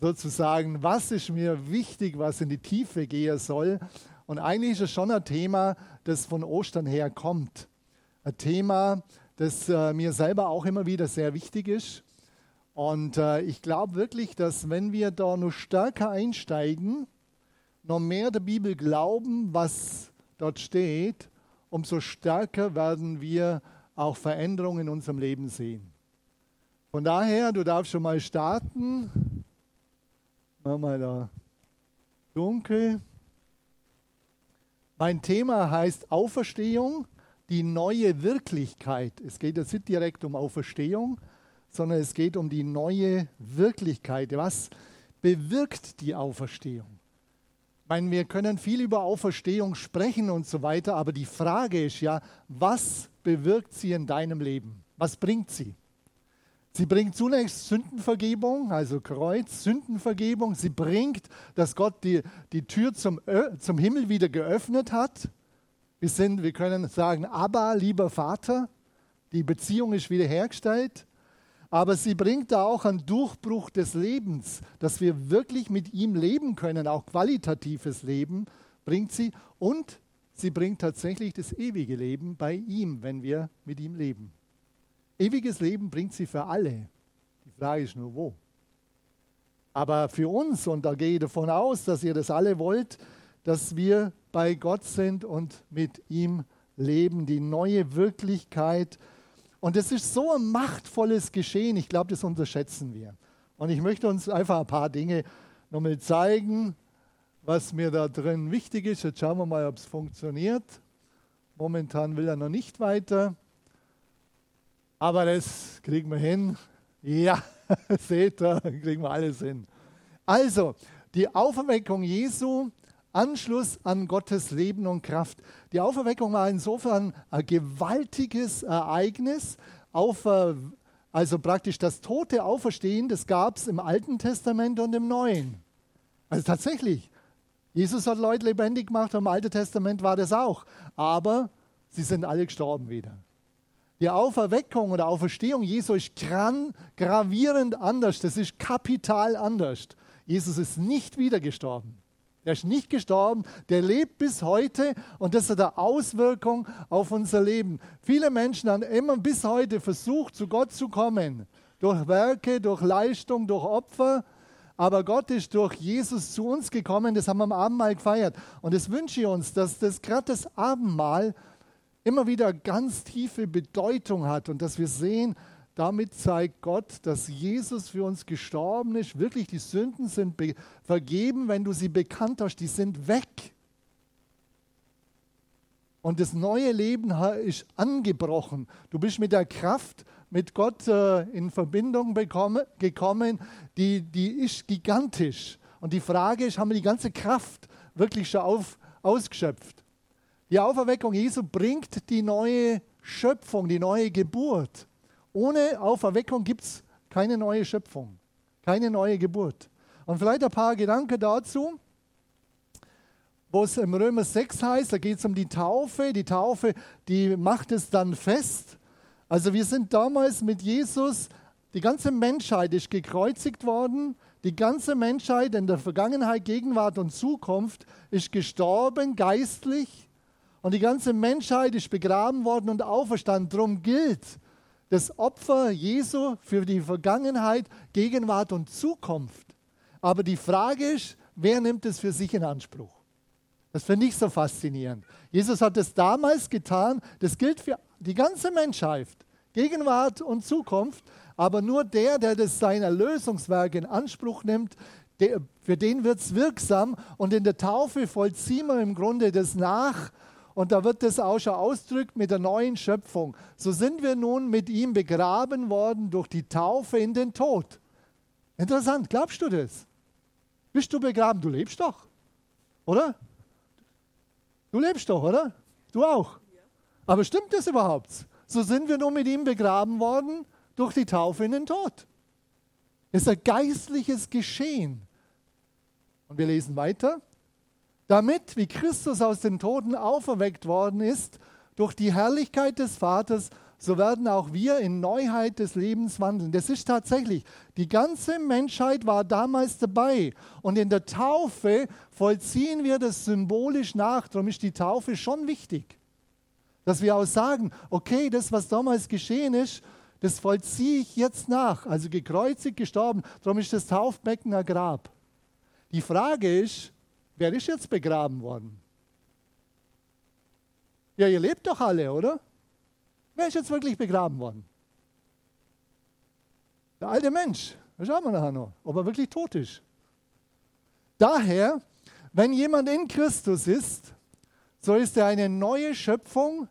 sozusagen, was ist mir wichtig, was in die Tiefe gehen soll. Und eigentlich ist es schon ein Thema, das von Ostern her kommt. Ein Thema, das äh, mir selber auch immer wieder sehr wichtig ist. Und äh, ich glaube wirklich, dass wenn wir da noch stärker einsteigen, noch mehr der Bibel glauben, was dort steht, umso stärker werden wir auch Veränderungen in unserem Leben sehen. Von daher, du darfst schon mal starten. Mach mal da dunkel. Mein Thema heißt Auferstehung, die neue Wirklichkeit. Es geht jetzt nicht direkt um Auferstehung, sondern es geht um die neue Wirklichkeit. Was bewirkt die Auferstehung? Ich meine, wir können viel über Auferstehung sprechen und so weiter, aber die Frage ist ja, was bewirkt sie in deinem Leben? Was bringt sie? Sie bringt zunächst Sündenvergebung, also Kreuz, Sündenvergebung. Sie bringt, dass Gott die, die Tür zum, zum Himmel wieder geöffnet hat. Wir, sind, wir können sagen, aber lieber Vater, die Beziehung ist wiederhergestellt. Aber sie bringt auch einen Durchbruch des Lebens, dass wir wirklich mit ihm leben können, auch qualitatives Leben bringt sie. Und sie bringt tatsächlich das ewige Leben bei ihm, wenn wir mit ihm leben. Ewiges Leben bringt sie für alle. Die Frage ist nur, wo. Aber für uns, und da gehe ich davon aus, dass ihr das alle wollt, dass wir bei Gott sind und mit ihm leben, die neue Wirklichkeit, und es ist so ein machtvolles Geschehen, ich glaube, das unterschätzen wir. Und ich möchte uns einfach ein paar Dinge nochmal zeigen, was mir da drin wichtig ist. Jetzt schauen wir mal, ob es funktioniert. Momentan will er noch nicht weiter. Aber das kriegen wir hin. Ja, seht ihr, kriegen wir alles hin. Also, die Auferweckung Jesu Anschluss an Gottes Leben und Kraft. Die Auferweckung war insofern ein gewaltiges Ereignis. Auf, also praktisch das tote Auferstehen, das gab es im Alten Testament und im Neuen. Also tatsächlich, Jesus hat Leute lebendig gemacht, im Alten Testament war das auch. Aber sie sind alle gestorben wieder. Die Auferweckung oder Auferstehung Jesu ist gravierend anders. Das ist kapital anders. Jesus ist nicht wieder gestorben. Der ist nicht gestorben, der lebt bis heute und das hat eine Auswirkung auf unser Leben. Viele Menschen haben immer bis heute versucht, zu Gott zu kommen. Durch Werke, durch Leistung, durch Opfer. Aber Gott ist durch Jesus zu uns gekommen, das haben wir am Abendmahl gefeiert. Und das wünsche ich uns, dass das gerade das Abendmahl immer wieder ganz tiefe Bedeutung hat und dass wir sehen, damit zeigt Gott, dass Jesus für uns gestorben ist. Wirklich, die Sünden sind vergeben, wenn du sie bekannt hast, die sind weg. Und das neue Leben ist angebrochen. Du bist mit der Kraft mit Gott äh, in Verbindung gekommen, die, die ist gigantisch. Und die Frage ist, haben wir die ganze Kraft wirklich schon auf, ausgeschöpft? Die Auferweckung Jesu bringt die neue Schöpfung, die neue Geburt. Ohne Auferweckung gibt es keine neue Schöpfung, keine neue Geburt. Und vielleicht ein paar Gedanken dazu, wo es im Römer 6 heißt, da geht es um die Taufe. Die Taufe, die macht es dann fest. Also wir sind damals mit Jesus, die ganze Menschheit ist gekreuzigt worden. Die ganze Menschheit in der Vergangenheit, Gegenwart und Zukunft ist gestorben, geistlich. Und die ganze Menschheit ist begraben worden und auferstanden. Darum gilt, das Opfer Jesu für die Vergangenheit, Gegenwart und Zukunft. Aber die Frage ist, wer nimmt es für sich in Anspruch? Das finde ich so faszinierend. Jesus hat es damals getan, das gilt für die ganze Menschheit, Gegenwart und Zukunft, aber nur der, der das sein Erlösungswerk in Anspruch nimmt, der, für den wird es wirksam und in der Taufe vollziehen wir im Grunde das nach, und da wird das auch schon ausdrückt mit der neuen Schöpfung. So sind wir nun mit ihm begraben worden durch die Taufe in den Tod. Interessant, glaubst du das? Bist du begraben? Du lebst doch, oder? Du lebst doch, oder? Du auch. Aber stimmt das überhaupt? So sind wir nun mit ihm begraben worden durch die Taufe in den Tod. Das ist ein geistliches Geschehen. Und wir lesen weiter damit, wie Christus aus den Toten auferweckt worden ist, durch die Herrlichkeit des Vaters, so werden auch wir in Neuheit des Lebens wandeln. Das ist tatsächlich, die ganze Menschheit war damals dabei. Und in der Taufe vollziehen wir das symbolisch nach. Darum ist die Taufe schon wichtig. Dass wir auch sagen, okay, das, was damals geschehen ist, das vollziehe ich jetzt nach. Also gekreuzigt, gestorben. Darum ist das Taufbecken ein Grab. Die Frage ist, wer ist jetzt begraben worden? Ja, ihr lebt doch alle, oder? Wer ist jetzt wirklich begraben worden? Der alte Mensch. Schauen wir nachher noch, ob er wirklich tot ist. Daher, wenn jemand in Christus ist, so ist er eine neue Schöpfung.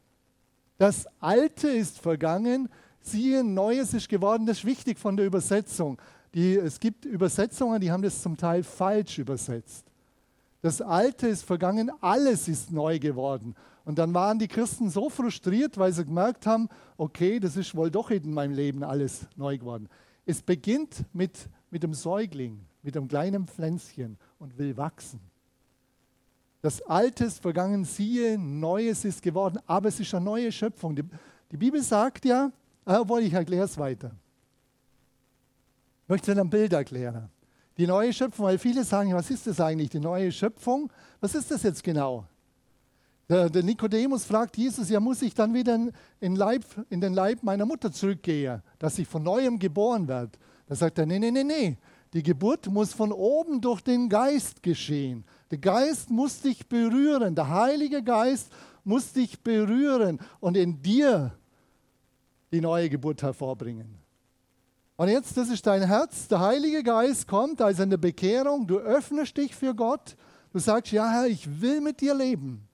Das Alte ist vergangen, siehe, Neues ist geworden. Das ist wichtig von der Übersetzung. Die, es gibt Übersetzungen, die haben das zum Teil falsch übersetzt. Das Alte ist vergangen, alles ist neu geworden. Und dann waren die Christen so frustriert, weil sie gemerkt haben, okay, das ist wohl doch in meinem Leben alles neu geworden. Es beginnt mit, mit dem Säugling, mit einem kleinen Pflänzchen und will wachsen. Das Alte ist vergangen, siehe, Neues ist geworden, aber es ist eine neue Schöpfung. Die, die Bibel sagt ja, obwohl ich erkläre es weiter. Ich möchte es ein Bild erklären. Die neue Schöpfung, weil viele sagen, was ist das eigentlich, die neue Schöpfung? Was ist das jetzt genau? Der, der Nikodemus fragt Jesus, ja, muss ich dann wieder in, Leib, in, den Leib meiner Mutter zurückgehen, dass ich von neuem geboren werde? Da sagt er, nee, nee, nee, nee. Die Geburt muss von oben durch den Geist geschehen. Der Geist muss dich berühren. Der Heilige Geist muss dich berühren und in dir die neue Geburt hervorbringen. Und jetzt, das ist dein Herz. Der Heilige Geist kommt in der Bekehrung. Du öffnest dich für Gott. Du sagst, ja Herr, ich will mit dir leben.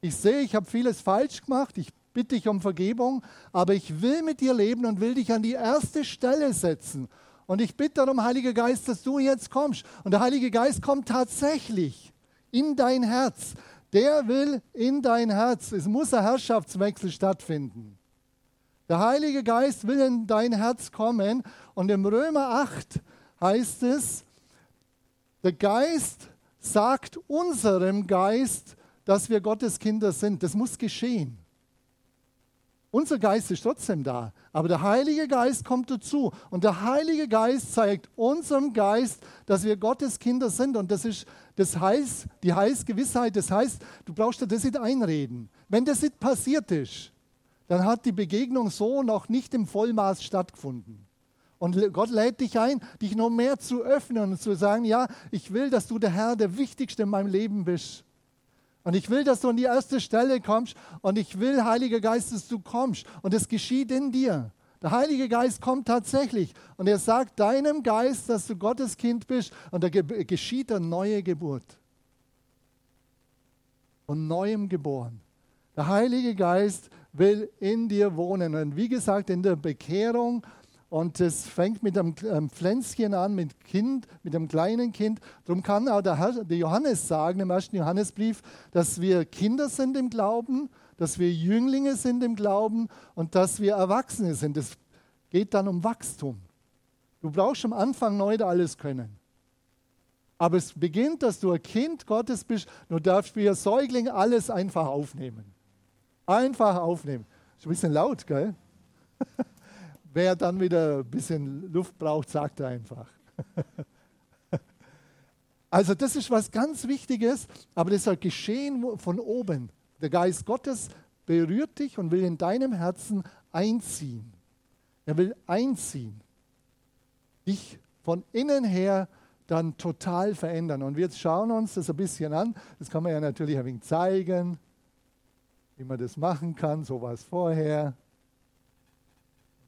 Ich sehe, ich habe vieles falsch gemacht, ich bitte dich um Vergebung, aber ich will mit dir leben und will dich an die erste Stelle setzen. Und ich bitte darum, Heiliger Geist, dass du jetzt kommst. Und der Heilige Geist kommt tatsächlich in dein Herz. Der will in dein Herz. Es muss ein Herrschaftswechsel stattfinden. Der Heilige Geist will in dein Herz kommen. Und im Römer 8 heißt es, der Geist sagt unserem Geist, dass wir Gottes Kinder sind. Das muss geschehen. Unser Geist ist trotzdem da, aber der Heilige Geist kommt dazu. Und der Heilige Geist zeigt unserem Geist, dass wir Gottes Kinder sind. Und das ist das heißt, die Heilsgewissheit. Das heißt, du brauchst dir das nicht einreden. Wenn das nicht passiert ist, dann hat die Begegnung so noch nicht im Vollmaß stattgefunden. Und Gott lädt dich ein, dich noch mehr zu öffnen und zu sagen, ja, ich will, dass du der Herr, der Wichtigste in meinem Leben bist. Und ich will, dass du an die erste Stelle kommst und ich will, Heiliger Geist, dass du kommst. Und es geschieht in dir. Der Heilige Geist kommt tatsächlich und er sagt deinem Geist, dass du Gottes Kind bist und da geschieht eine neue Geburt. Von neuem geboren. Der Heilige Geist will in dir wohnen. Und wie gesagt, in der Bekehrung und es fängt mit einem Pflänzchen an, mit Kind, mit einem kleinen Kind. Darum kann auch der, Herr, der Johannes sagen im ersten Johannesbrief, dass wir Kinder sind im Glauben, dass wir Jünglinge sind im Glauben und dass wir Erwachsene sind. Es geht dann um Wachstum. Du brauchst am Anfang nicht alles können. Aber es beginnt, dass du ein Kind Gottes bist. Du darfst wie ein Säugling alles einfach aufnehmen. Einfach aufnehmen. Ist ein bisschen laut, gell? Wer dann wieder ein bisschen Luft braucht, sagt einfach. Also das ist was ganz Wichtiges, aber das soll geschehen von oben. Der Geist Gottes berührt dich und will in deinem Herzen einziehen. Er will einziehen. Dich von innen her dann total verändern. Und wir schauen uns das ein bisschen an. Das kann man ja natürlich ein wenig zeigen, wie man das machen kann. So war es vorher.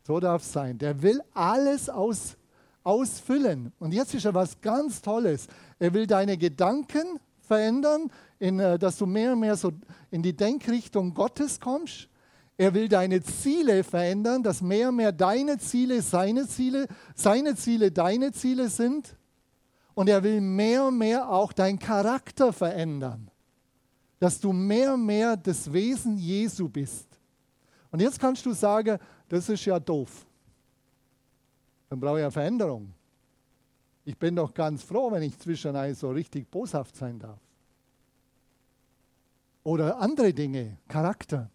So darf es sein. Der will alles aus, ausfüllen. Und jetzt ist er was ganz Tolles. Er will deine Gedanken verändern, in, äh, dass du mehr und mehr so in die Denkrichtung Gottes kommst. Er will deine Ziele verändern, dass mehr und mehr deine Ziele seine Ziele, seine Ziele deine Ziele sind. Und er will mehr und mehr auch deinen Charakter verändern, dass du mehr und mehr das Wesen Jesu bist. Und jetzt kannst du sagen, das ist ja doof. Dann brauche ich eine Veränderung. Ich bin doch ganz froh, wenn ich zwischendurch so richtig boshaft sein darf. Oder andere Dinge, Charakter.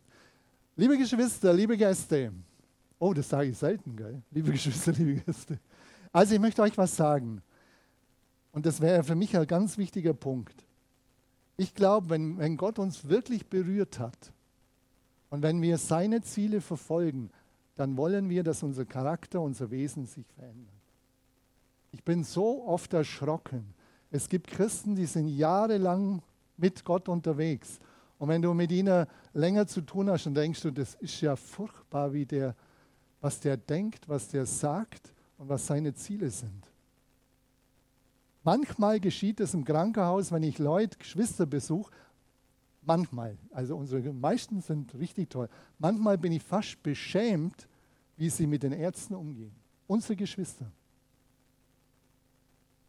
Liebe Geschwister, liebe Gäste, oh, das sage ich selten, gell? Liebe Geschwister, liebe Gäste. Also ich möchte euch was sagen. Und das wäre für mich ein ganz wichtiger Punkt. Ich glaube, wenn, wenn Gott uns wirklich berührt hat und wenn wir seine Ziele verfolgen, dann wollen wir, dass unser Charakter, unser Wesen sich verändert. Ich bin so oft erschrocken. Es gibt Christen, die sind jahrelang mit Gott unterwegs. Und wenn du mit ihnen länger zu tun hast, dann denkst du, das ist ja furchtbar, wie der, was der denkt, was der sagt und was seine Ziele sind. Manchmal geschieht es im Krankenhaus, wenn ich Leute, Geschwister besuche. Manchmal, also unsere meisten sind richtig toll. Manchmal bin ich fast beschämt, wie sie mit den Ärzten umgehen. Unsere Geschwister.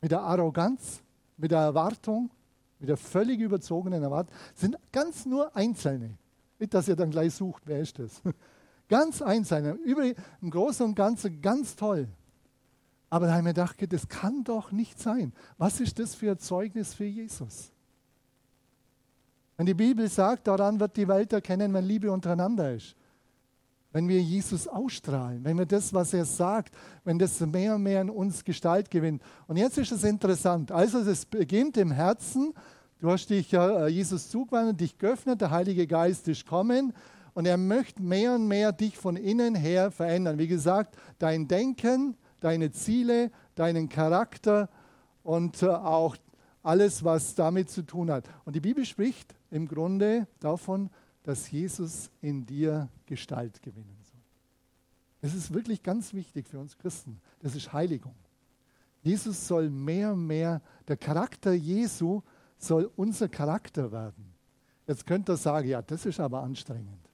Mit der Arroganz, mit der Erwartung, mit der völlig überzogenen Erwartung, sind ganz nur Einzelne. Nicht, dass ihr dann gleich sucht, wer ist das? Ganz Einzelne. Im Großen und Ganzen ganz toll. Aber da habe ich mir gedacht, das kann doch nicht sein. Was ist das für ein Zeugnis für Jesus? Wenn die Bibel sagt, daran wird die Welt erkennen, wenn Liebe untereinander ist. Wenn wir Jesus ausstrahlen, wenn wir das, was er sagt, wenn das mehr und mehr in uns Gestalt gewinnt. Und jetzt ist es interessant. Also es beginnt im Herzen. Du hast dich äh, Jesus zugewandt, dich geöffnet, der Heilige Geist ist kommen und er möchte mehr und mehr dich von innen her verändern. Wie gesagt, dein Denken, deine Ziele, deinen Charakter und äh, auch alles, was damit zu tun hat. Und die Bibel spricht im Grunde davon, dass Jesus in dir Gestalt gewinnen soll. Das ist wirklich ganz wichtig für uns Christen. Das ist Heiligung. Jesus soll mehr und mehr, der Charakter Jesu soll unser Charakter werden. Jetzt könnt ihr sagen, ja, das ist aber anstrengend.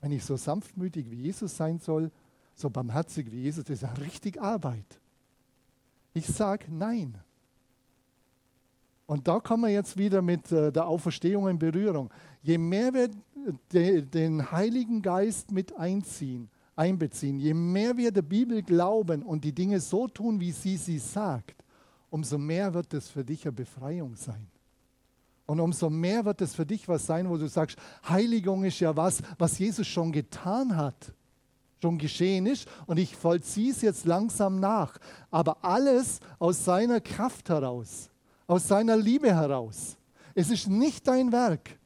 Wenn ich so sanftmütig wie Jesus sein soll, so barmherzig wie Jesus, das ist ja richtig Arbeit. Ich sage nein. Und da kommen wir jetzt wieder mit äh, der Auferstehung in Berührung. Je mehr wir de, den Heiligen Geist mit einziehen, einbeziehen, je mehr wir der Bibel glauben und die Dinge so tun, wie sie sie sagt, umso mehr wird es für dich eine Befreiung sein. Und umso mehr wird es für dich was sein, wo du sagst, Heiligung ist ja was, was Jesus schon getan hat, schon geschehen ist und ich vollziehe es jetzt langsam nach. Aber alles aus seiner Kraft heraus, aus seiner Liebe heraus. Es ist nicht dein Werk.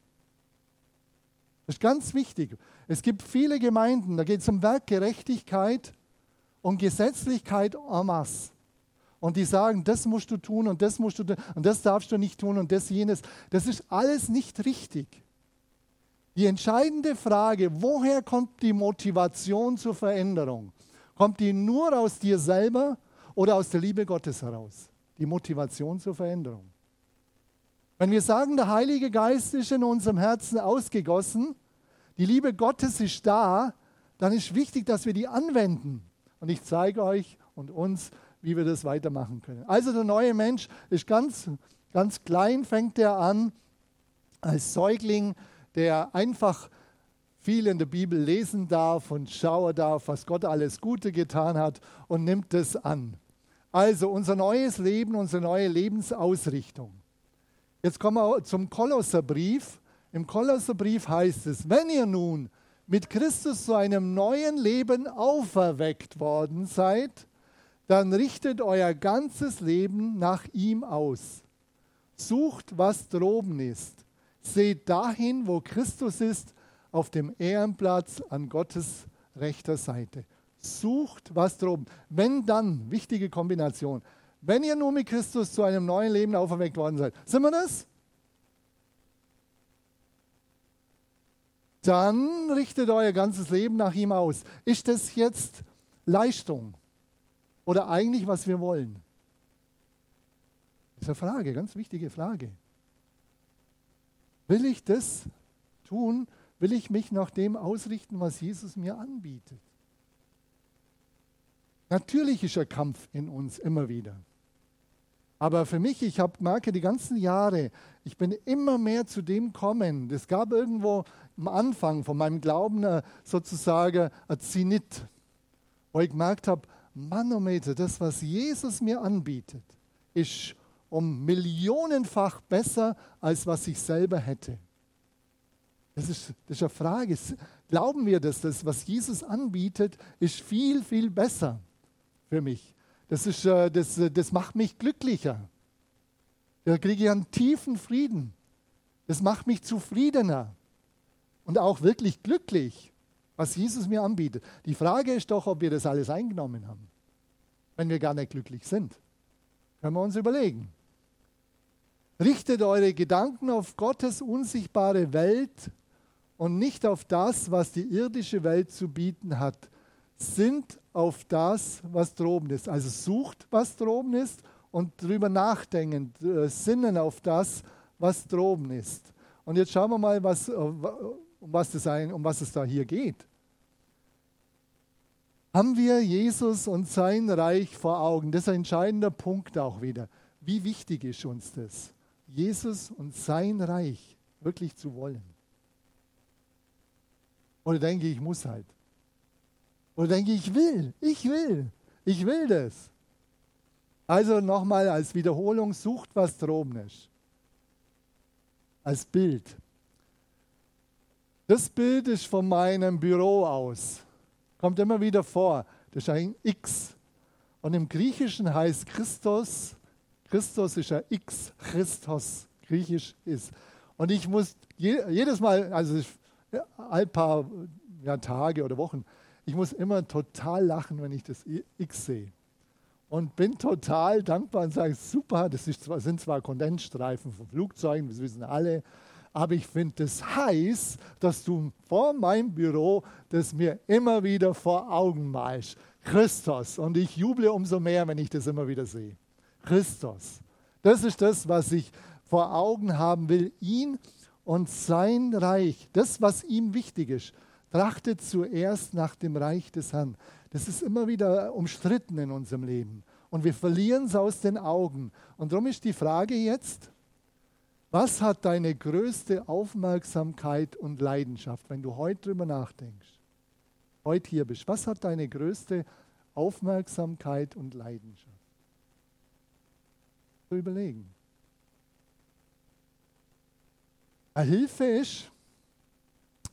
Das ist ganz wichtig. Es gibt viele Gemeinden, da geht es um Werkgerechtigkeit und Gesetzlichkeit en masse und die sagen, das musst du tun und das musst du tun und das darfst du nicht tun und das jenes. Das ist alles nicht richtig. Die entscheidende Frage, woher kommt die Motivation zur Veränderung? Kommt die nur aus dir selber oder aus der Liebe Gottes heraus? Die Motivation zur Veränderung. Wenn wir sagen, der Heilige Geist ist in unserem Herzen ausgegossen, die Liebe Gottes ist da, dann ist wichtig, dass wir die anwenden. Und ich zeige euch und uns, wie wir das weitermachen können. Also der neue Mensch ist ganz, ganz klein, fängt er an als Säugling, der einfach viel in der Bibel lesen darf und schauen darf, was Gott alles Gute getan hat und nimmt es an. Also unser neues Leben, unsere neue Lebensausrichtung. Jetzt kommen wir zum Kolosserbrief. Im Kolosserbrief heißt es, wenn ihr nun mit Christus zu einem neuen Leben auferweckt worden seid, dann richtet euer ganzes Leben nach ihm aus. Sucht, was droben ist. Seht dahin, wo Christus ist, auf dem Ehrenplatz an Gottes rechter Seite. Sucht, was droben. Wenn dann, wichtige Kombination, wenn ihr nun mit Christus zu einem neuen Leben auferweckt worden seid, sind wir das? Dann richtet euer ganzes Leben nach ihm aus. Ist das jetzt Leistung? Oder eigentlich, was wir wollen? Das ist eine Frage, ganz wichtige Frage. Will ich das tun? Will ich mich nach dem ausrichten, was Jesus mir anbietet? Natürlich ist ein Kampf in uns immer wieder. Aber für mich, ich habe merke die ganzen Jahre, ich bin immer mehr zu dem kommen. Es gab irgendwo am Anfang von meinem Glauben äh, sozusagen ein Zenit, wo ich gemerkt habe, Manometer, das, was Jesus mir anbietet, ist um millionenfach besser, als was ich selber hätte. Das ist, das ist eine Frage. glauben wir, dass das, was Jesus anbietet, ist viel, viel besser für mich. Das, ist, äh, das, äh, das macht mich glücklicher. Da kriege ich einen tiefen Frieden. Das macht mich zufriedener und auch wirklich glücklich, was Jesus mir anbietet. Die Frage ist doch, ob wir das alles eingenommen haben, wenn wir gar nicht glücklich sind. Können wir uns überlegen. Richtet eure Gedanken auf Gottes unsichtbare Welt und nicht auf das, was die irdische Welt zu bieten hat. Sind auf das, was droben ist. Also sucht, was droben ist und drüber nachdenken, äh, sinnen auf das, was droben ist. Und jetzt schauen wir mal, was, äh, um, was das um was es da hier geht. Haben wir Jesus und sein Reich vor Augen? Das ist ein entscheidender Punkt auch wieder. Wie wichtig ist uns das? Jesus und sein Reich wirklich zu wollen. Oder denke ich, muss halt. Oder denke ich, ich will, ich will, ich will das. Also nochmal als Wiederholung, sucht, was droben ist. Als Bild. Das Bild ist von meinem Büro aus. Kommt immer wieder vor. Das ist ein X. Und im Griechischen heißt Christus, Christus ist ein X, Christos, griechisch ist. Und ich muss jedes Mal, also ein paar ja, Tage oder Wochen, ich muss immer total lachen, wenn ich das X sehe und bin total dankbar und sage, super, das zwar, sind zwar Kondensstreifen von Flugzeugen, das wissen alle, aber ich finde es das heiß, dass du vor meinem Büro das mir immer wieder vor Augen malst. Christus. Und ich juble umso mehr, wenn ich das immer wieder sehe. Christus. Das ist das, was ich vor Augen haben will. Ihn und sein Reich. Das, was ihm wichtig ist. Trachtet zuerst nach dem Reich des Herrn. Das ist immer wieder umstritten in unserem Leben. Und wir verlieren es aus den Augen. Und darum ist die Frage jetzt, was hat deine größte Aufmerksamkeit und Leidenschaft, wenn du heute drüber nachdenkst? Heute hier bist. Was hat deine größte Aufmerksamkeit und Leidenschaft? Zu überlegen. Eine Hilfe ist,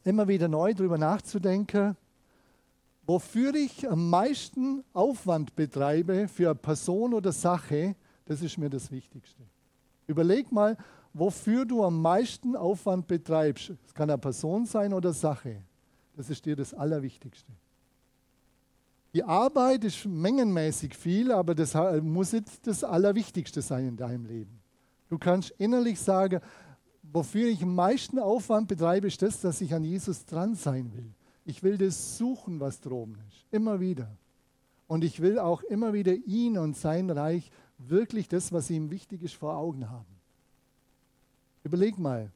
immer wieder neu drüber nachzudenken, Wofür ich am meisten Aufwand betreibe für eine Person oder Sache, das ist mir das Wichtigste. Überleg mal, wofür du am meisten Aufwand betreibst. Es kann eine Person sein oder Sache. Das ist dir das Allerwichtigste. Die Arbeit ist mengenmäßig viel, aber das muss jetzt das Allerwichtigste sein in deinem Leben. Du kannst innerlich sagen, wofür ich am meisten Aufwand betreibe, ist das, dass ich an Jesus dran sein will. Ich will das suchen, was droben ist. Immer wieder. Und ich will auch immer wieder ihn und sein Reich wirklich das, was ihm wichtig ist, vor Augen haben. Überleg mal,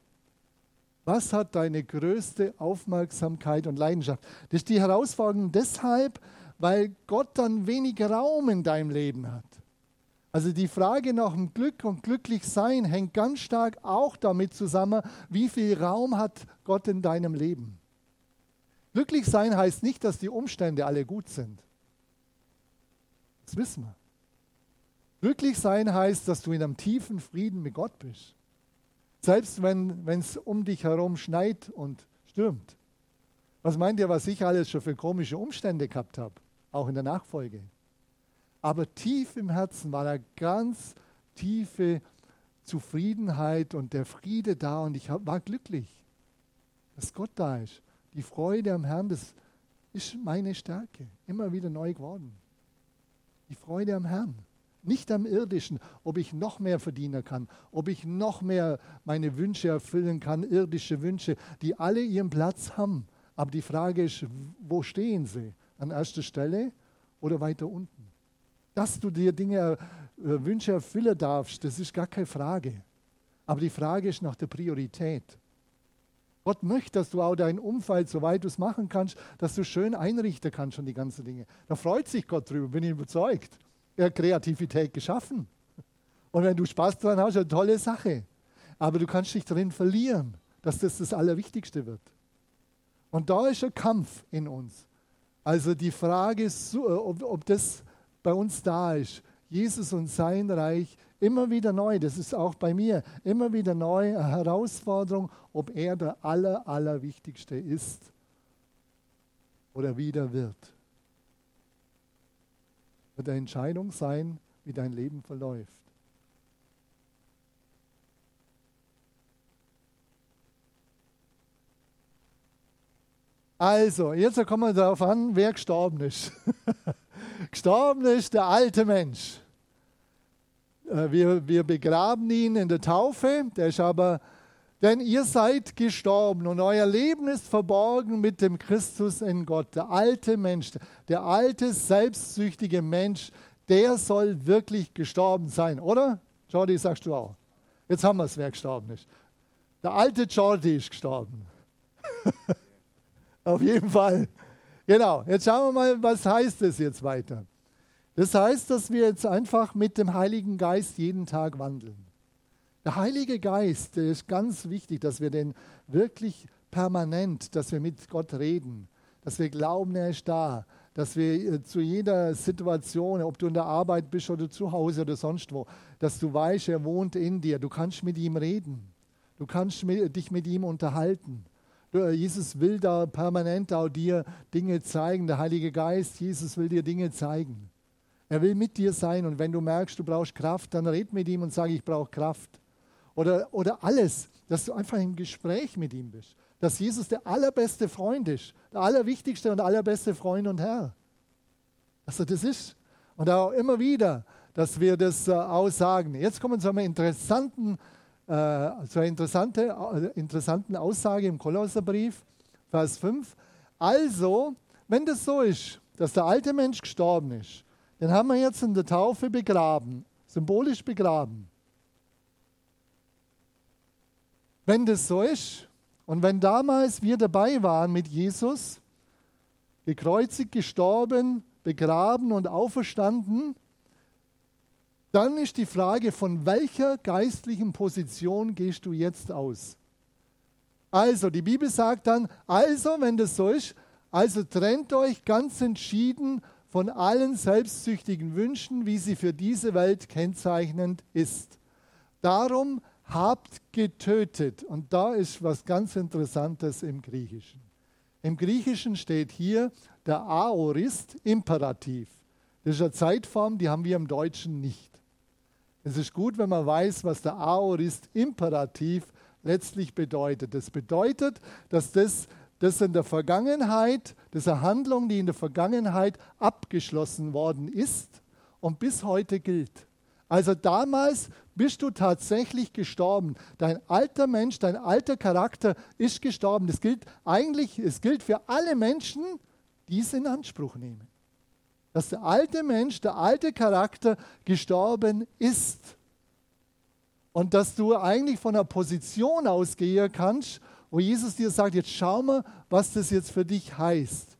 was hat deine größte Aufmerksamkeit und Leidenschaft? Das ist die Herausforderung deshalb, weil Gott dann wenig Raum in deinem Leben hat. Also die Frage nach dem Glück und Glücklichsein hängt ganz stark auch damit zusammen, wie viel Raum hat Gott in deinem Leben. Glücklich sein heißt nicht, dass die Umstände alle gut sind. Das wissen wir. Glücklich sein heißt, dass du in einem tiefen Frieden mit Gott bist. Selbst wenn es um dich herum schneit und stürmt. Was meint ihr, was ich alles schon für komische Umstände gehabt habe? Auch in der Nachfolge. Aber tief im Herzen war eine ganz tiefe Zufriedenheit und der Friede da und ich war glücklich, dass Gott da ist. Die Freude am Herrn, das ist meine Stärke, immer wieder neu geworden. Die Freude am Herrn, nicht am irdischen, ob ich noch mehr verdienen kann, ob ich noch mehr meine Wünsche erfüllen kann, irdische Wünsche, die alle ihren Platz haben. Aber die Frage ist, wo stehen sie? An erster Stelle oder weiter unten? Dass du dir Dinge, äh, Wünsche erfüllen darfst, das ist gar keine Frage. Aber die Frage ist nach der Priorität. Gott möchte, dass du auch dein Umfeld, soweit du es machen kannst, dass du schön einrichten kannst und die ganzen Dinge. Da freut sich Gott drüber, bin ich überzeugt. Er hat Kreativität geschaffen. Und wenn du Spaß dran hast, eine tolle Sache. Aber du kannst dich darin verlieren, dass das das Allerwichtigste wird. Und da ist ein Kampf in uns. Also die Frage ist, ob, ob das bei uns da ist. Jesus und sein Reich Immer wieder neu, das ist auch bei mir, immer wieder neu eine Herausforderung, ob er der Aller, Allerwichtigste ist oder wieder wird. Wird eine Entscheidung sein, wie dein Leben verläuft. Also, jetzt kommen wir darauf an, wer gestorben ist. gestorben ist der alte Mensch. Äh, wir, wir begraben ihn in der Taufe, der ist aber, denn ihr seid gestorben und euer Leben ist verborgen mit dem Christus in Gott. Der alte Mensch, der alte, selbstsüchtige Mensch, der soll wirklich gestorben sein, oder? Jordi, sagst du auch. Jetzt haben wir es, wer gestorben ist. Der alte Jordi ist gestorben. Auf jeden Fall. Genau, jetzt schauen wir mal, was heißt das jetzt weiter. Das heißt, dass wir jetzt einfach mit dem Heiligen Geist jeden Tag wandeln. Der Heilige Geist, der ist ganz wichtig, dass wir den wirklich permanent, dass wir mit Gott reden, dass wir glauben, er ist da, dass wir äh, zu jeder Situation, ob du in der Arbeit bist oder zu Hause oder sonst wo, dass du weißt, er wohnt in dir. Du kannst mit ihm reden. Du kannst dich mit ihm unterhalten. Äh, Jesus will da permanent auch dir Dinge zeigen. Der Heilige Geist, Jesus will dir Dinge zeigen. Er will mit dir sein und wenn du merkst, du brauchst Kraft, dann red mit ihm und sag, ich brauche Kraft. Oder, oder alles, dass du einfach im Gespräch mit ihm bist. Dass Jesus der allerbeste Freund ist, der allerwichtigste und allerbeste Freund und Herr. Er das ist. Und auch immer wieder, dass wir das äh, aussagen. Jetzt kommen wir zu einer interessanten, äh, zu einer interessante, äh, interessanten Aussage im Kolosserbrief, Vers 5. Also, wenn das so ist, dass der alte Mensch gestorben ist, den haben wir jetzt in der Taufe begraben, symbolisch begraben. Wenn das so ist und wenn damals wir dabei waren mit Jesus, gekreuzigt, gestorben, begraben und auferstanden, dann ist die Frage, von welcher geistlichen Position gehst du jetzt aus? Also, die Bibel sagt dann, also, wenn das so ist, also trennt euch ganz entschieden von allen selbstsüchtigen Wünschen, wie sie für diese Welt kennzeichnend ist. Darum habt getötet. Und da ist was ganz Interessantes im Griechischen. Im Griechischen steht hier der Aorist Imperativ. Das ist eine Zeitform, die haben wir im Deutschen nicht. Es ist gut, wenn man weiß, was der Aorist Imperativ letztlich bedeutet. Das bedeutet, dass das das in der Vergangenheit, das ist eine Handlung, die in der Vergangenheit abgeschlossen worden ist und bis heute gilt. Also damals bist du tatsächlich gestorben. Dein alter Mensch, dein alter Charakter ist gestorben. Das gilt eigentlich, es gilt für alle Menschen, die es in Anspruch nehmen. Dass der alte Mensch, der alte Charakter gestorben ist. Und dass du eigentlich von einer Position ausgehen kannst, wo Jesus dir sagt, jetzt schau mal, was das jetzt für dich heißt.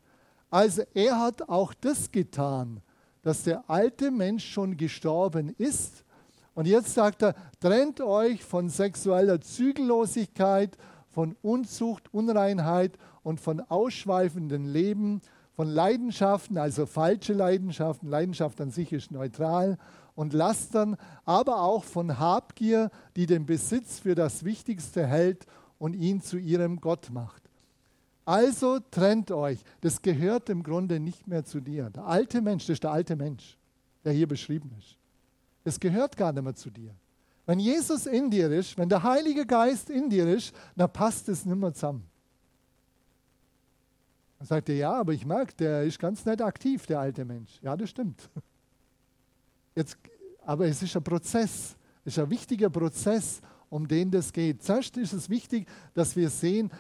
Also er hat auch das getan, dass der alte Mensch schon gestorben ist. Und jetzt sagt er, trennt euch von sexueller Zügellosigkeit, von Unzucht, Unreinheit und von ausschweifenden Leben, von Leidenschaften, also falsche Leidenschaften, Leidenschaft an sich ist neutral, und Lastern, aber auch von Habgier, die den Besitz für das Wichtigste hält und ihn zu ihrem Gott macht. Also trennt euch. Das gehört im Grunde nicht mehr zu dir. Der alte Mensch, das ist der alte Mensch, der hier beschrieben ist. Das gehört gar nicht mehr zu dir. Wenn Jesus in dir ist, wenn der Heilige Geist in dir ist, dann passt es nicht mehr zusammen. Dann sagt er, ja, aber ich merke, der ist ganz nett aktiv, der alte Mensch. Ja, das stimmt. Jetzt, aber es ist ein Prozess, es ist ein wichtiger Prozess um den das geht. Zuerst ist es wichtig, dass wir sehen,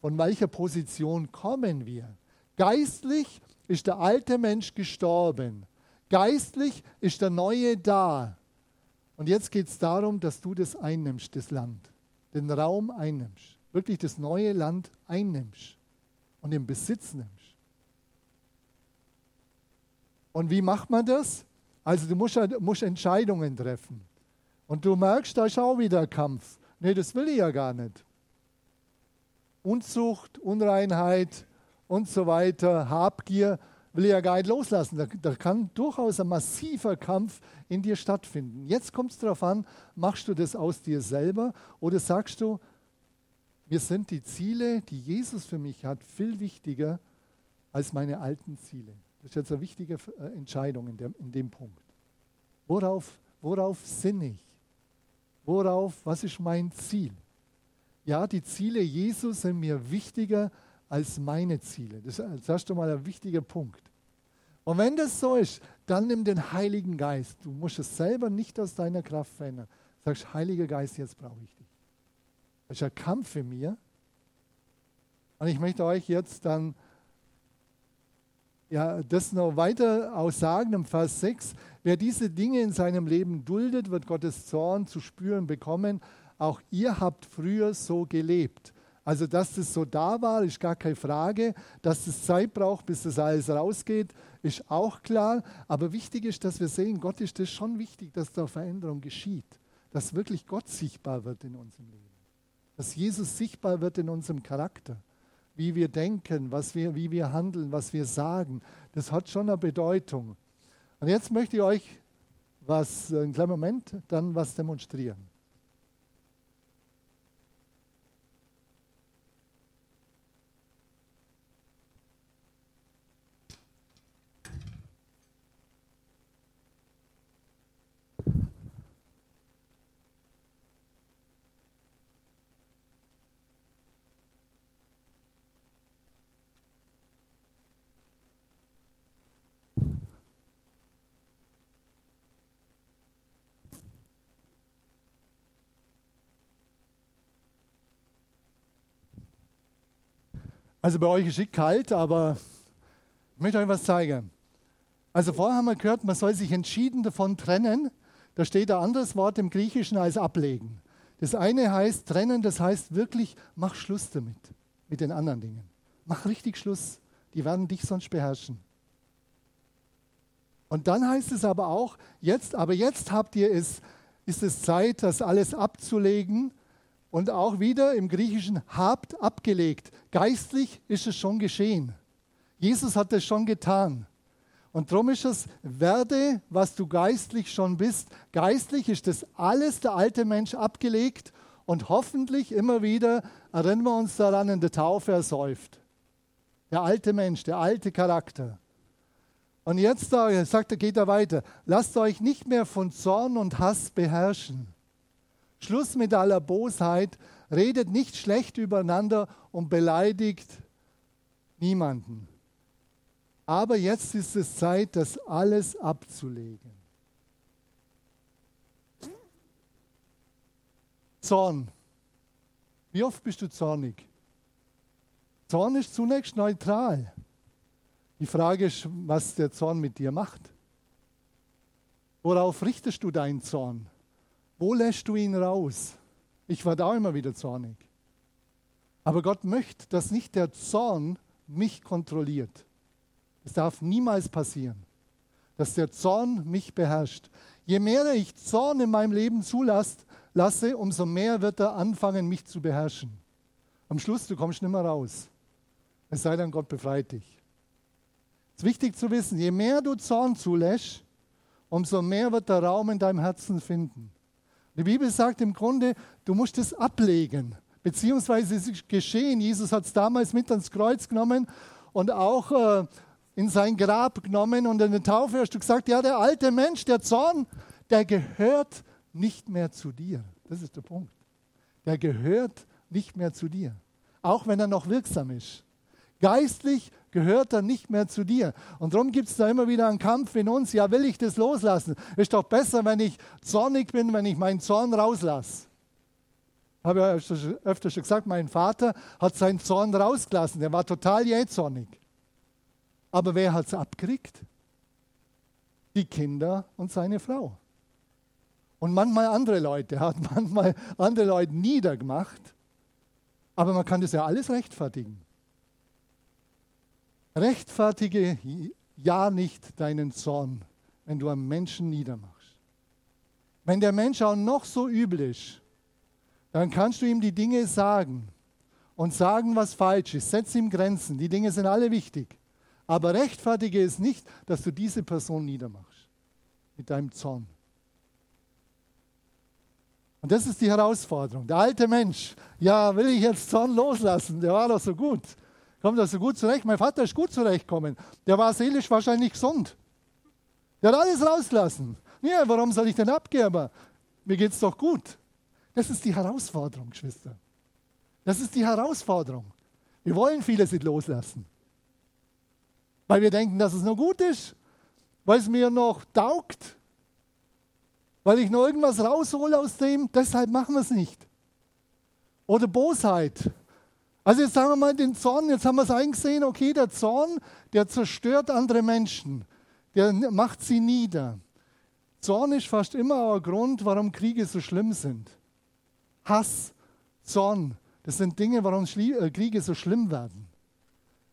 von welcher Position kommen wir. Geistlich ist der alte Mensch gestorben. Geistlich ist der neue da. Und jetzt geht es darum, dass du das einnimmst, das Land, den Raum einnimmst, wirklich das neue Land einnimmst und in Besitz nimmst. Und wie macht man das? Also du musst, musst Entscheidungen treffen. Und du merkst, da ist auch wieder Kampf. Nee, das will ich ja gar nicht. Unzucht, Unreinheit und so weiter, Habgier will ich ja gar nicht loslassen. Da, da kann durchaus ein massiver Kampf in dir stattfinden. Jetzt kommt es darauf an, machst du das aus dir selber oder sagst du, mir sind die Ziele, die Jesus für mich hat, viel wichtiger als meine alten Ziele. Das ist jetzt eine wichtige äh, Entscheidung in dem, in dem Punkt. Worauf, worauf sinne ich? Worauf, was ist mein Ziel? Ja, die Ziele Jesus sind mir wichtiger als meine Ziele. Das ist erst einmal ein wichtiger Punkt. Und wenn das so ist, dann nimm den Heiligen Geist. Du musst es selber nicht aus deiner Kraft verändern. Sagst, Heiliger Geist, jetzt brauche ich dich. Das ist ein Kampf in mir. Und ich möchte euch jetzt dann ja, das noch weiter aussagen im Vers 6. Wer diese Dinge in seinem Leben duldet, wird Gottes Zorn zu spüren bekommen. Auch ihr habt früher so gelebt. Also, dass das so da war, ist gar keine Frage. Dass es Zeit braucht, bis das alles rausgeht, ist auch klar. Aber wichtig ist, dass wir sehen, Gott ist das schon wichtig, dass da Veränderung geschieht. Dass wirklich Gott sichtbar wird in unserem Leben. Dass Jesus sichtbar wird in unserem Charakter wie wir denken, was wir, wie wir handeln, was wir sagen. Das hat schon eine Bedeutung. Und jetzt möchte ich euch was, einen kleinen Moment, dann was demonstrieren. Also bei euch ist es kalt, aber ich möchte euch was zeigen. Also vorher haben wir gehört, man soll sich entschieden davon trennen. Da steht ein anderes Wort im Griechischen als ablegen. Das eine heißt trennen, das heißt wirklich, mach Schluss damit, mit den anderen Dingen. Mach richtig Schluss. Die werden dich sonst beherrschen. Und dann heißt es aber auch, jetzt, aber jetzt habt ihr es, ist es Zeit, das alles abzulegen und auch wieder im Griechischen habt abgelegt. Geistlich ist es schon geschehen. Jesus hat es schon getan. Und darum ist es, werde, was du geistlich schon bist. Geistlich ist das alles der alte Mensch abgelegt und hoffentlich immer wieder erinnern wir uns daran, in der Taufe ersäuft. Der alte Mensch, der alte Charakter. Und jetzt sagt er, geht er weiter. Lasst euch nicht mehr von Zorn und Hass beherrschen Schluss mit aller Bosheit, redet nicht schlecht übereinander und beleidigt niemanden. Aber jetzt ist es Zeit, das alles abzulegen. Zorn. Wie oft bist du zornig? Zorn ist zunächst neutral. Die Frage ist, was der Zorn mit dir macht. Worauf richtest du deinen Zorn? Wo lässt du ihn raus? Ich war da immer wieder zornig. Aber Gott möchte, dass nicht der Zorn mich kontrolliert. Es darf niemals passieren, dass der Zorn mich beherrscht. Je mehr ich Zorn in meinem Leben zulasse, umso mehr wird er anfangen, mich zu beherrschen. Am Schluss, du kommst nicht mehr raus. Es sei denn, Gott befreit dich. Es ist wichtig zu wissen, je mehr du Zorn zulässt, umso mehr wird der Raum in deinem Herzen finden. Die Bibel sagt im Grunde, du musst es ablegen, beziehungsweise es ist geschehen. Jesus hat es damals mit ans Kreuz genommen und auch äh, in sein Grab genommen und in der Taufe hast du gesagt, ja, der alte Mensch, der Zorn, der gehört nicht mehr zu dir. Das ist der Punkt. Der gehört nicht mehr zu dir, auch wenn er noch wirksam ist. Geistlich gehört er nicht mehr zu dir. Und darum gibt es da immer wieder einen Kampf in uns. Ja, will ich das loslassen? Ist doch besser, wenn ich zornig bin, wenn ich meinen Zorn rauslasse. Habe ja öfter schon gesagt, mein Vater hat seinen Zorn rausgelassen. Der war total jähzornig. Aber wer hat es abgekriegt? Die Kinder und seine Frau. Und manchmal andere Leute. Hat manchmal andere Leute niedergemacht. Aber man kann das ja alles rechtfertigen. Rechtfertige ja nicht deinen Zorn, wenn du einen Menschen niedermachst. Wenn der Mensch auch noch so übel ist, dann kannst du ihm die Dinge sagen und sagen, was falsch ist. Setz ihm Grenzen. Die Dinge sind alle wichtig. Aber rechtfertige es nicht, dass du diese Person niedermachst mit deinem Zorn. Und das ist die Herausforderung. Der alte Mensch, ja, will ich jetzt Zorn loslassen? Der war doch so gut. Kommt das so gut zurecht? Mein Vater ist gut zurechtgekommen. Der war seelisch wahrscheinlich gesund. Der hat alles rausgelassen. Ja, warum soll ich denn abgeben? Mir geht es doch gut. Das ist die Herausforderung, Geschwister. Das ist die Herausforderung. Wir wollen vieles nicht loslassen. Weil wir denken, dass es noch gut ist, weil es mir noch taugt, weil ich noch irgendwas raushole aus dem, deshalb machen wir es nicht. Oder Bosheit. Also jetzt sagen wir mal den Zorn, jetzt haben wir es eingesehen, okay, der Zorn, der zerstört andere Menschen, der macht sie nieder. Zorn ist fast immer ein Grund, warum Kriege so schlimm sind. Hass, Zorn, das sind Dinge, warum äh, Kriege so schlimm werden.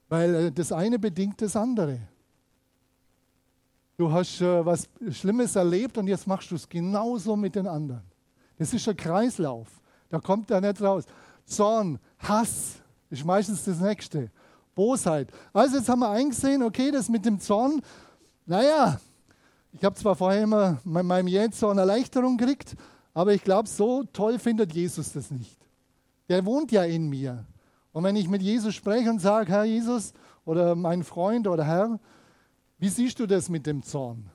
Weil äh, das eine bedingt das andere. Du hast äh, was Schlimmes erlebt und jetzt machst du es genauso mit den anderen. Das ist ein Kreislauf. Da kommt er nicht raus. Zorn, Hass ist meistens das Nächste. Bosheit. Also jetzt haben wir eingesehen, okay, das mit dem Zorn, naja, ich habe zwar vorher immer mit meinem Jähzorn Erleichterung gekriegt, aber ich glaube, so toll findet Jesus das nicht. Der wohnt ja in mir. Und wenn ich mit Jesus spreche und sage, Herr Jesus oder mein Freund oder Herr, wie siehst du das mit dem Zorn?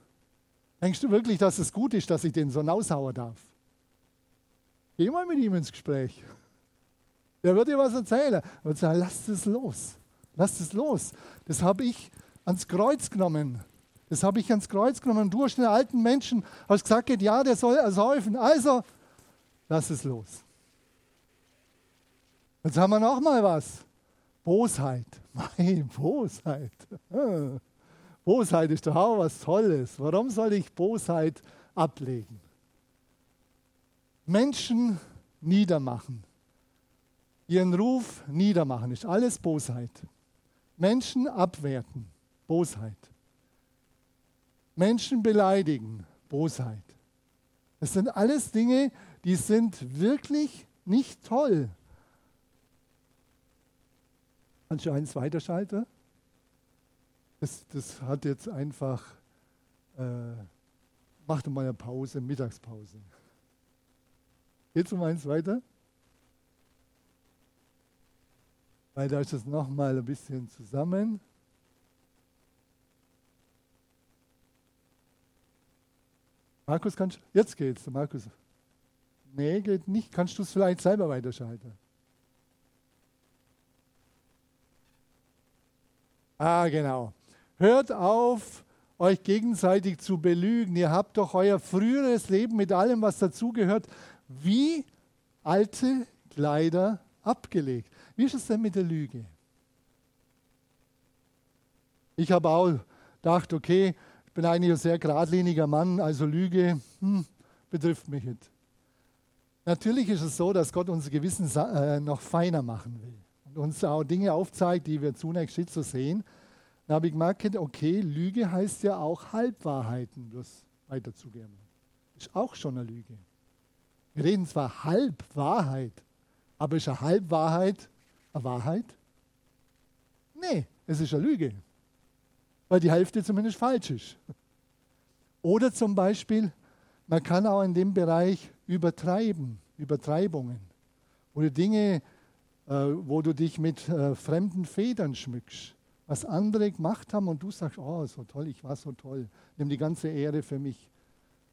Denkst du wirklich, dass es gut ist, dass ich den so aushauen darf? Geh mal mit ihm ins Gespräch. Der wird dir was erzählen. Und sagen, lass es los. Lass es los. Das habe ich ans Kreuz genommen. Das habe ich ans Kreuz genommen. Du hast den alten Menschen hast gesagt, ja, der soll ersäufen. Also, lass es los. Jetzt haben wir noch mal was. Bosheit. Mein Bosheit. Bosheit ist doch auch was Tolles. Warum soll ich Bosheit ablegen? Menschen niedermachen. Ihren Ruf niedermachen ist alles Bosheit. Menschen abwerten. Bosheit. Menschen beleidigen. Bosheit. Das sind alles Dinge, die sind wirklich nicht toll. Eins weiterschalten? Das, das hat jetzt einfach, äh, mach doch mal eine Pause, Mittagspause. Geht um eins weiter? Weil ist es nochmal ein bisschen zusammen. Markus, kannst jetzt geht's, Markus. Nee, geht nicht. Kannst du es vielleicht selber weiterschalten? Ah, genau. Hört auf, euch gegenseitig zu belügen. Ihr habt doch euer früheres Leben mit allem, was dazugehört, wie alte Kleider abgelegt. Wie ist es denn mit der Lüge? Ich habe auch gedacht, okay, ich bin eigentlich ein sehr geradliniger Mann, also Lüge hm, betrifft mich nicht. Natürlich ist es so, dass Gott unser Gewissen äh, noch feiner machen will und uns auch Dinge aufzeigt, die wir zunächst nicht so sehen. Da habe ich gemerkt, okay, Lüge heißt ja auch Halbwahrheiten bloß weiterzugeben. Ist auch schon eine Lüge. Wir reden zwar Halbwahrheit, aber ist eine Halbwahrheit eine Wahrheit? Nee, es ist eine Lüge, weil die Hälfte zumindest falsch ist. Oder zum Beispiel, man kann auch in dem Bereich übertreiben, Übertreibungen. Oder Dinge, äh, wo du dich mit äh, fremden Federn schmückst was andere gemacht haben und du sagst, oh, so toll, ich war so toll, nimm die ganze Ehre für mich.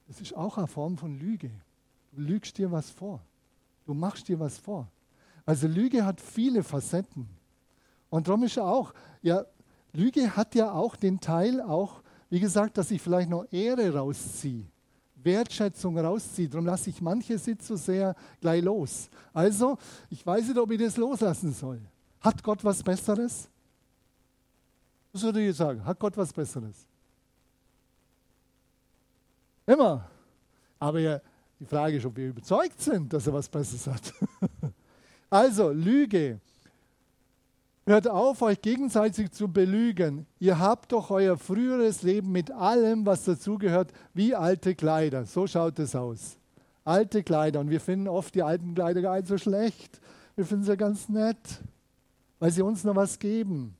Das ist auch eine Form von Lüge. Du lügst dir was vor. Du machst dir was vor. Also Lüge hat viele Facetten. Und darum ist auch, ja, Lüge hat ja auch den Teil, auch, wie gesagt, dass ich vielleicht noch Ehre rausziehe, Wertschätzung rausziehe. Darum lasse ich manche Sitz so sehr gleich los. Also, ich weiß nicht, ob ich das loslassen soll. Hat Gott was Besseres? Was würde ich sagen? Hat Gott was Besseres? Immer. Aber ja, die Frage ist, ob wir überzeugt sind, dass er was Besseres hat. also, Lüge. Hört auf, euch gegenseitig zu belügen. Ihr habt doch euer früheres Leben mit allem, was dazugehört, wie alte Kleider. So schaut es aus. Alte Kleider. Und wir finden oft die alten Kleider gar nicht so schlecht. Wir finden sie ganz nett, weil sie uns noch was geben.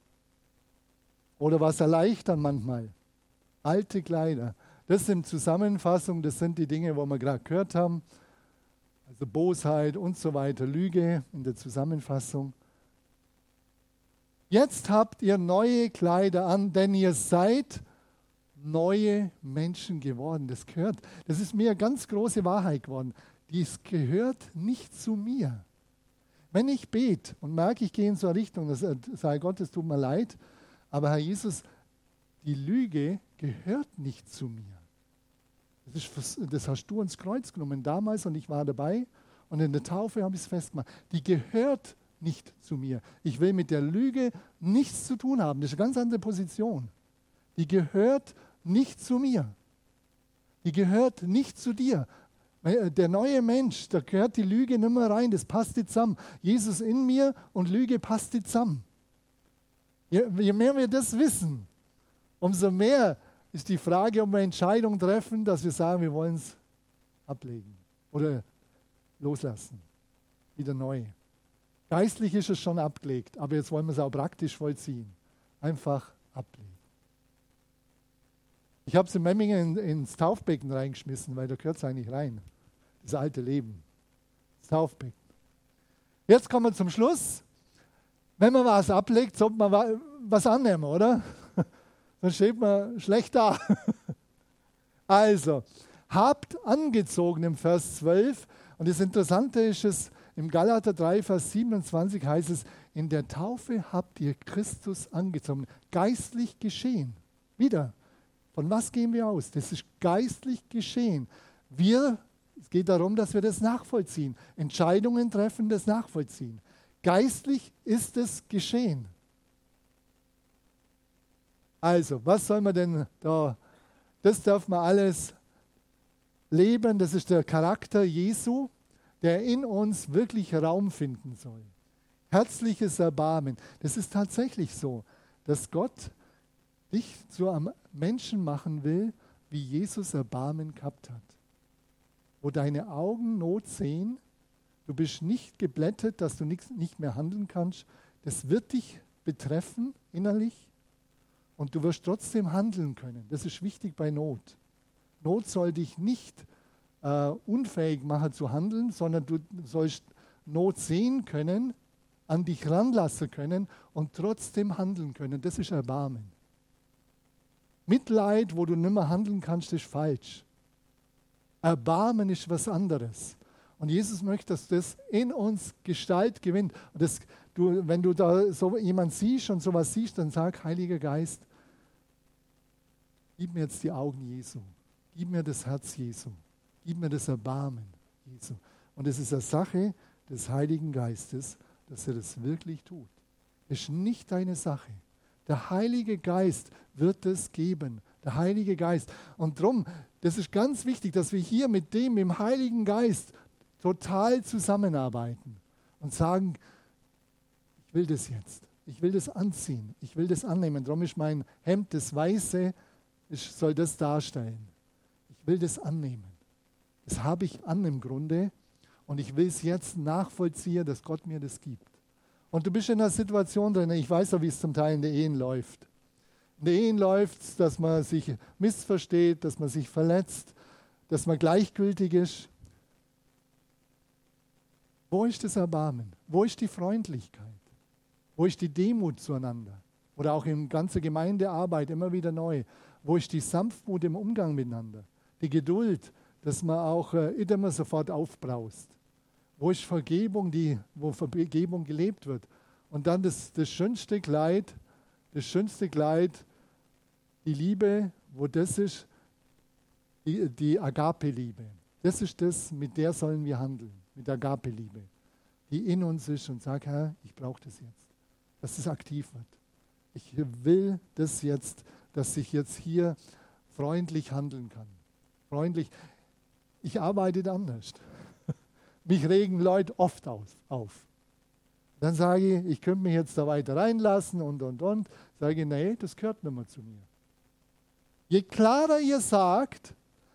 Oder was erleichtern manchmal. Alte Kleider. Das sind Zusammenfassungen, das sind die Dinge, wo wir gerade gehört haben. Also Bosheit und so weiter, Lüge in der Zusammenfassung. Jetzt habt ihr neue Kleider an, denn ihr seid neue Menschen geworden. Das gehört, das ist mir ganz große Wahrheit geworden. Dies gehört nicht zu mir. Wenn ich bete und merke, ich gehe in so eine Richtung, das sei Gott, es tut mir leid, aber Herr Jesus, die Lüge gehört nicht zu mir. Das, ist, das hast du ins Kreuz genommen damals und ich war dabei und in der Taufe habe ich es festgemacht. Die gehört nicht zu mir. Ich will mit der Lüge nichts zu tun haben. Das ist eine ganz andere Position. Die gehört nicht zu mir. Die gehört nicht zu dir. Äh, der neue Mensch, da gehört die Lüge nicht mehr rein, das passt zusammen. Jesus in mir und Lüge passt zusammen. Je, mehr wir das wissen, umso mehr ist die Frage, ob wir Entscheidungen treffen, dass wir sagen, wir wollen es ablegen oder loslassen. Wieder neu. Geistlich ist es schon abgelegt, aber jetzt wollen wir es auch praktisch vollziehen. Einfach ablegen. Ich habe es in Memmingen ins Taufbecken reingeschmissen, weil da gehört es eigentlich rein. Das alte Leben. Das Taufbecken. Jetzt kommen wir zum Schluss. Wenn man was ablegt, sollte man was annehmen, oder? Dann steht man schlecht da. Also, habt angezogen im Vers 12. Und das Interessante ist es, im Galater 3, Vers 27 heißt es, in der Taufe habt ihr Christus angezogen. Geistlich geschehen. Wieder, von was gehen wir aus? Das ist geistlich geschehen. Wir, es geht darum, dass wir das nachvollziehen. Entscheidungen treffen, das nachvollziehen. Geistlich ist es geschehen. Also, was soll man denn da? Das darf man alles leben. Das ist der Charakter Jesu, der in uns wirklich Raum finden soll. Herzliches Erbarmen. Das ist tatsächlich so, dass Gott dich zu einem Menschen machen will, wie Jesus Erbarmen gehabt hat. Wo deine Augen Not sehen, du bist nicht geblättet, dass du nicht mehr handeln kannst. Das wird dich betreffen innerlich und du wirst trotzdem handeln können. Das ist wichtig bei Not. Not soll dich nicht äh, unfähig machen zu handeln, sondern du sollst Not sehen können, an dich ranlassen können und trotzdem handeln können. Das ist Erbarmen. Mitleid, wo du nicht mehr handeln kannst, ist falsch. Erbarmen ist was anderes. Und Jesus möchte, dass das in uns Gestalt gewinnt. Das, du, wenn du da so jemand siehst und sowas siehst, dann sag, Heiliger Geist, gib mir jetzt die Augen Jesu. Gib mir das Herz Jesu. Gib mir das Erbarmen Jesu. Und es ist eine Sache des Heiligen Geistes, dass er das wirklich tut. Es ist nicht deine Sache. Der Heilige Geist wird es geben. Der Heilige Geist. Und darum, das ist ganz wichtig, dass wir hier mit dem, im Heiligen Geist, total zusammenarbeiten und sagen, ich will das jetzt. Ich will das anziehen. Ich will das annehmen. Darum ist mein Hemd das Weiße, ich soll das darstellen. Ich will das annehmen. Das habe ich an im Grunde und ich will es jetzt nachvollziehen, dass Gott mir das gibt. Und du bist in einer Situation drin, ich weiß ja, wie es zum Teil in den Ehen läuft. In den Ehen läuft es, dass man sich missversteht, dass man sich verletzt, dass man gleichgültig ist. Wo ist das Erbarmen? Wo ist die Freundlichkeit? Wo ist die Demut zueinander? Oder auch in ganzer Gemeindearbeit immer wieder neu. Wo ist die Sanftmut im Umgang miteinander? Die Geduld, dass man auch äh, immer sofort aufbraust. Wo ist Vergebung, die, wo Vergebung gelebt wird? Und dann das, das schönste Kleid, das schönste Kleid, die Liebe, wo das ist, die, die Agape-Liebe. Das ist das, mit der sollen wir handeln, mit Agape-Liebe, die in uns ist und sagt, Herr, ich brauche das jetzt, dass es aktiv wird. Ich will das jetzt, dass ich jetzt hier freundlich handeln kann. Freundlich. Ich arbeite anders. Mich regen Leute oft auf. Dann sage ich, ich könnte mich jetzt da weiter reinlassen und, und, und. Sage ich, nee, das gehört nicht mehr zu mir. Je klarer ihr sagt,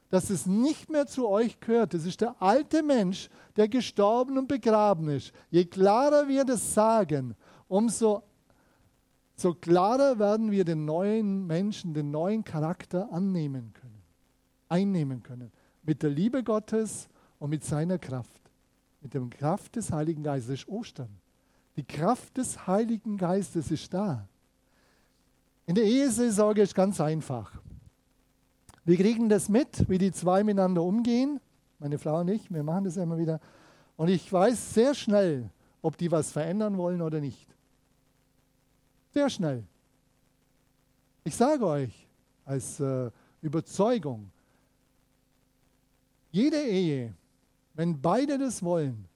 dass es nicht mehr zu euch gehört, das ist der alte Mensch, der gestorben und begraben ist. Je klarer wir das sagen, umso so klarer werden wir den neuen Menschen, den neuen Charakter annehmen können, einnehmen können. Mit der Liebe Gottes und mit seiner Kraft mit der Kraft des Heiligen Geistes. Ist Ostern. Die Kraft des Heiligen Geistes ist da. In der Eheseelsorge ist ganz einfach. Wir kriegen das mit, wie die zwei miteinander umgehen. Meine Frau und ich, wir machen das immer wieder. Und ich weiß sehr schnell, ob die was verändern wollen oder nicht. Sehr schnell. Ich sage euch als äh, Überzeugung, jede Ehe, wenn beide das wollen,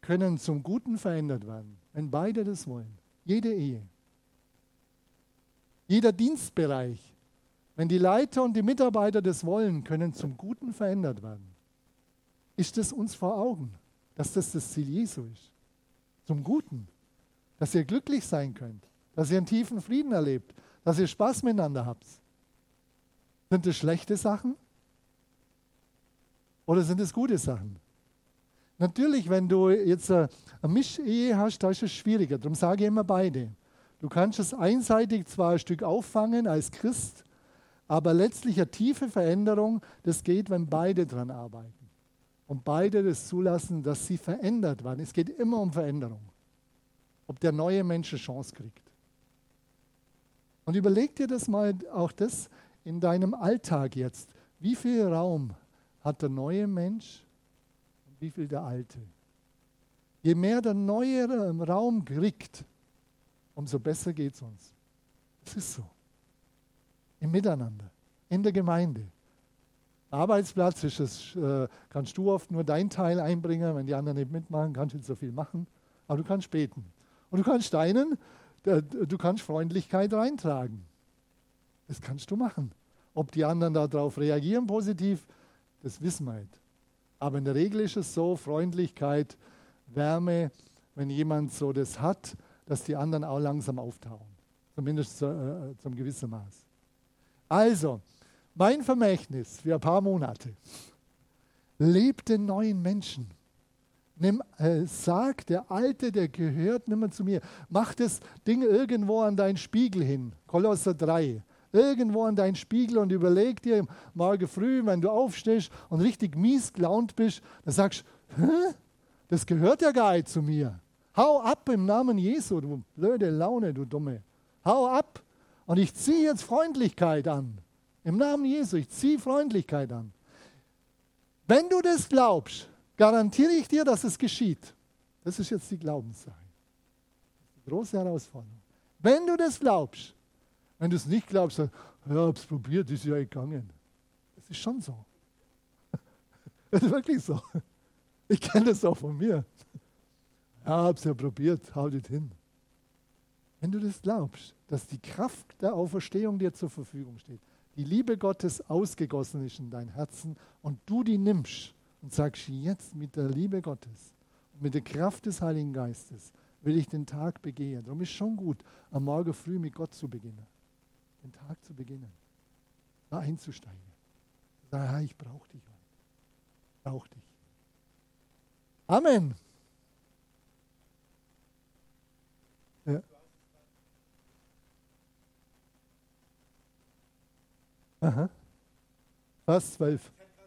können zum Guten verändert werden. Wenn beide das wollen. Jede Ehe. Jeder Dienstbereich. Wenn die Leiter und die Mitarbeiter das wollen, können zum Guten verändert werden. Ist es uns vor Augen, dass das das Ziel Jesu ist? Zum Guten. Dass ihr glücklich sein könnt. Dass ihr einen tiefen Frieden erlebt. Dass ihr Spaß miteinander habt. Sind es schlechte Sachen? Oder sind es gute Sachen? Natürlich, wenn du jetzt eine Mischehe hast, da ist es schwieriger. Darum sage ich immer beide. Du kannst es einseitig zwar ein Stück auffangen als Christ, aber letztlich eine tiefe Veränderung, das geht, wenn beide dran arbeiten. Und beide das zulassen, dass sie verändert werden. Es geht immer um Veränderung. Ob der neue Mensch eine Chance kriegt. Und überleg dir das mal, auch das in deinem Alltag jetzt. Wie viel Raum hat der neue Mensch und wie viel der alte? Je mehr der neue Raum kriegt, umso besser geht es uns. Es ist so. Im Miteinander, in der Gemeinde. Arbeitsplatz ist es, äh, kannst du oft nur dein Teil einbringen, wenn die anderen nicht mitmachen, kannst du nicht so viel machen. Aber du kannst beten. Und du kannst deinen, du kannst Freundlichkeit reintragen. Das kannst du machen. Ob die anderen darauf reagieren positiv, das wissen wir nicht. Aber in der Regel ist es so, Freundlichkeit, Wärme, wenn jemand so das hat, dass die anderen auch langsam auftauchen. Zumindest zu, äh, zum gewissen Maß. Also, mein Vermächtnis für ein paar Monate. Lebt den neuen Menschen. Nimm, äh, sag, der Alte, der gehört nicht mehr zu mir. Mach das Ding irgendwo an deinen Spiegel hin. Kolosser 3. Irgendwo an deinen Spiegel und überleg dir morgen früh, wenn du aufstehst und richtig mies gelaunt bist, dann sagst du, das gehört ja gar nicht zu mir. Hau ab im Namen Jesu, du blöde Laune, du Dumme. Hau ab. Und ich ziehe jetzt Freundlichkeit an. Im Namen Jesu, ich ziehe Freundlichkeit an. Wenn du das glaubst, garantiere ich dir, dass es geschieht. Das ist jetzt die Glaubenssache. Die große Herausforderung. Wenn du das glaubst, wenn du es nicht glaubst, dann, ja, es probiert, ist ja gegangen. Das ist schon so. Das ist wirklich so. Ich kenne das auch von mir. Ja, habe es ja probiert, hau das hin. Wenn du das glaubst, dass die Kraft der Auferstehung dir zur Verfügung steht, die Liebe Gottes ausgegossen ist in dein Herzen und du die nimmst und sagst, jetzt mit der Liebe Gottes und mit der Kraft des Heiligen Geistes will ich den Tag begehen. Darum ist schon gut, am Morgen früh mit Gott zu beginnen. Den Tag zu beginnen. Da einzusteigen. Ja, ich brauche dich. Ich brauche dich. Amen. Ja. Aha. Fast zwölf.